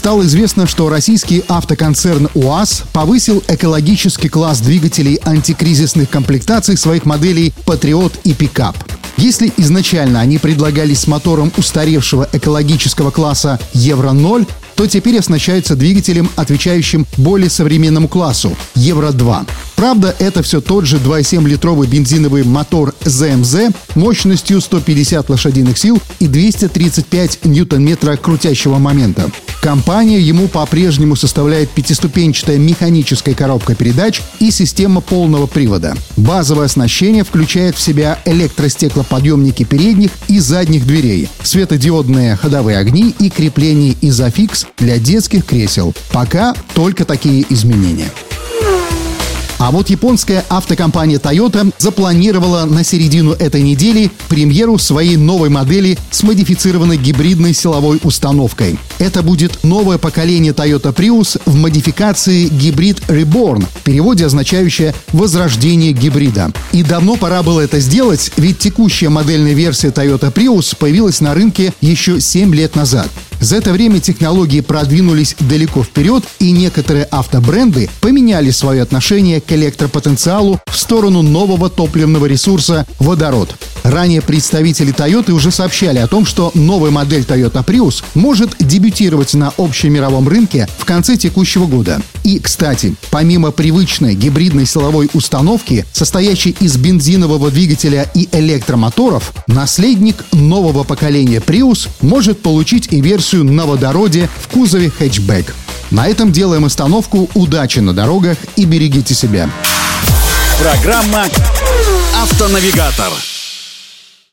Стало известно, что российский автоконцерн УАЗ повысил экологический класс двигателей антикризисных комплектаций своих моделей «Патриот» и «Пикап». Если изначально они предлагались с мотором устаревшего экологического класса Евро-0, то теперь оснащаются двигателем, отвечающим более современному классу – Евро-2. Правда, это все тот же 2,7-литровый бензиновый мотор ZMZ мощностью 150 лошадиных сил и 235 ньютон-метра крутящего момента. Компания ему по-прежнему составляет пятиступенчатая механическая коробка передач и система полного привода. Базовое оснащение включает в себя электростеклоподъемники передних и задних дверей, светодиодные ходовые огни и крепление изофикс для детских кресел. Пока только такие изменения. А вот японская автокомпания Toyota запланировала на середину этой недели премьеру своей новой модели с модифицированной гибридной силовой установкой. Это будет новое поколение Toyota Prius в модификации гибрид Reborn, в переводе означающее «возрождение гибрида». И давно пора было это сделать, ведь текущая модельная версия Toyota Prius появилась на рынке еще 7 лет назад. За это время технологии продвинулись далеко вперед, и некоторые автобренды поменяли свое отношение к электропотенциалу в сторону нового топливного ресурса – водород. Ранее представители Toyota уже сообщали о том, что новая модель Toyota Prius может дебютировать на общемировом рынке в конце текущего года. И, кстати, помимо привычной гибридной силовой установки, состоящей из бензинового двигателя и электромоторов, наследник нового поколения Prius может получить и версию на водороде в кузове хэтчбэк. На этом делаем остановку. Удачи на дорогах и берегите себя. Программа «Автонавигатор».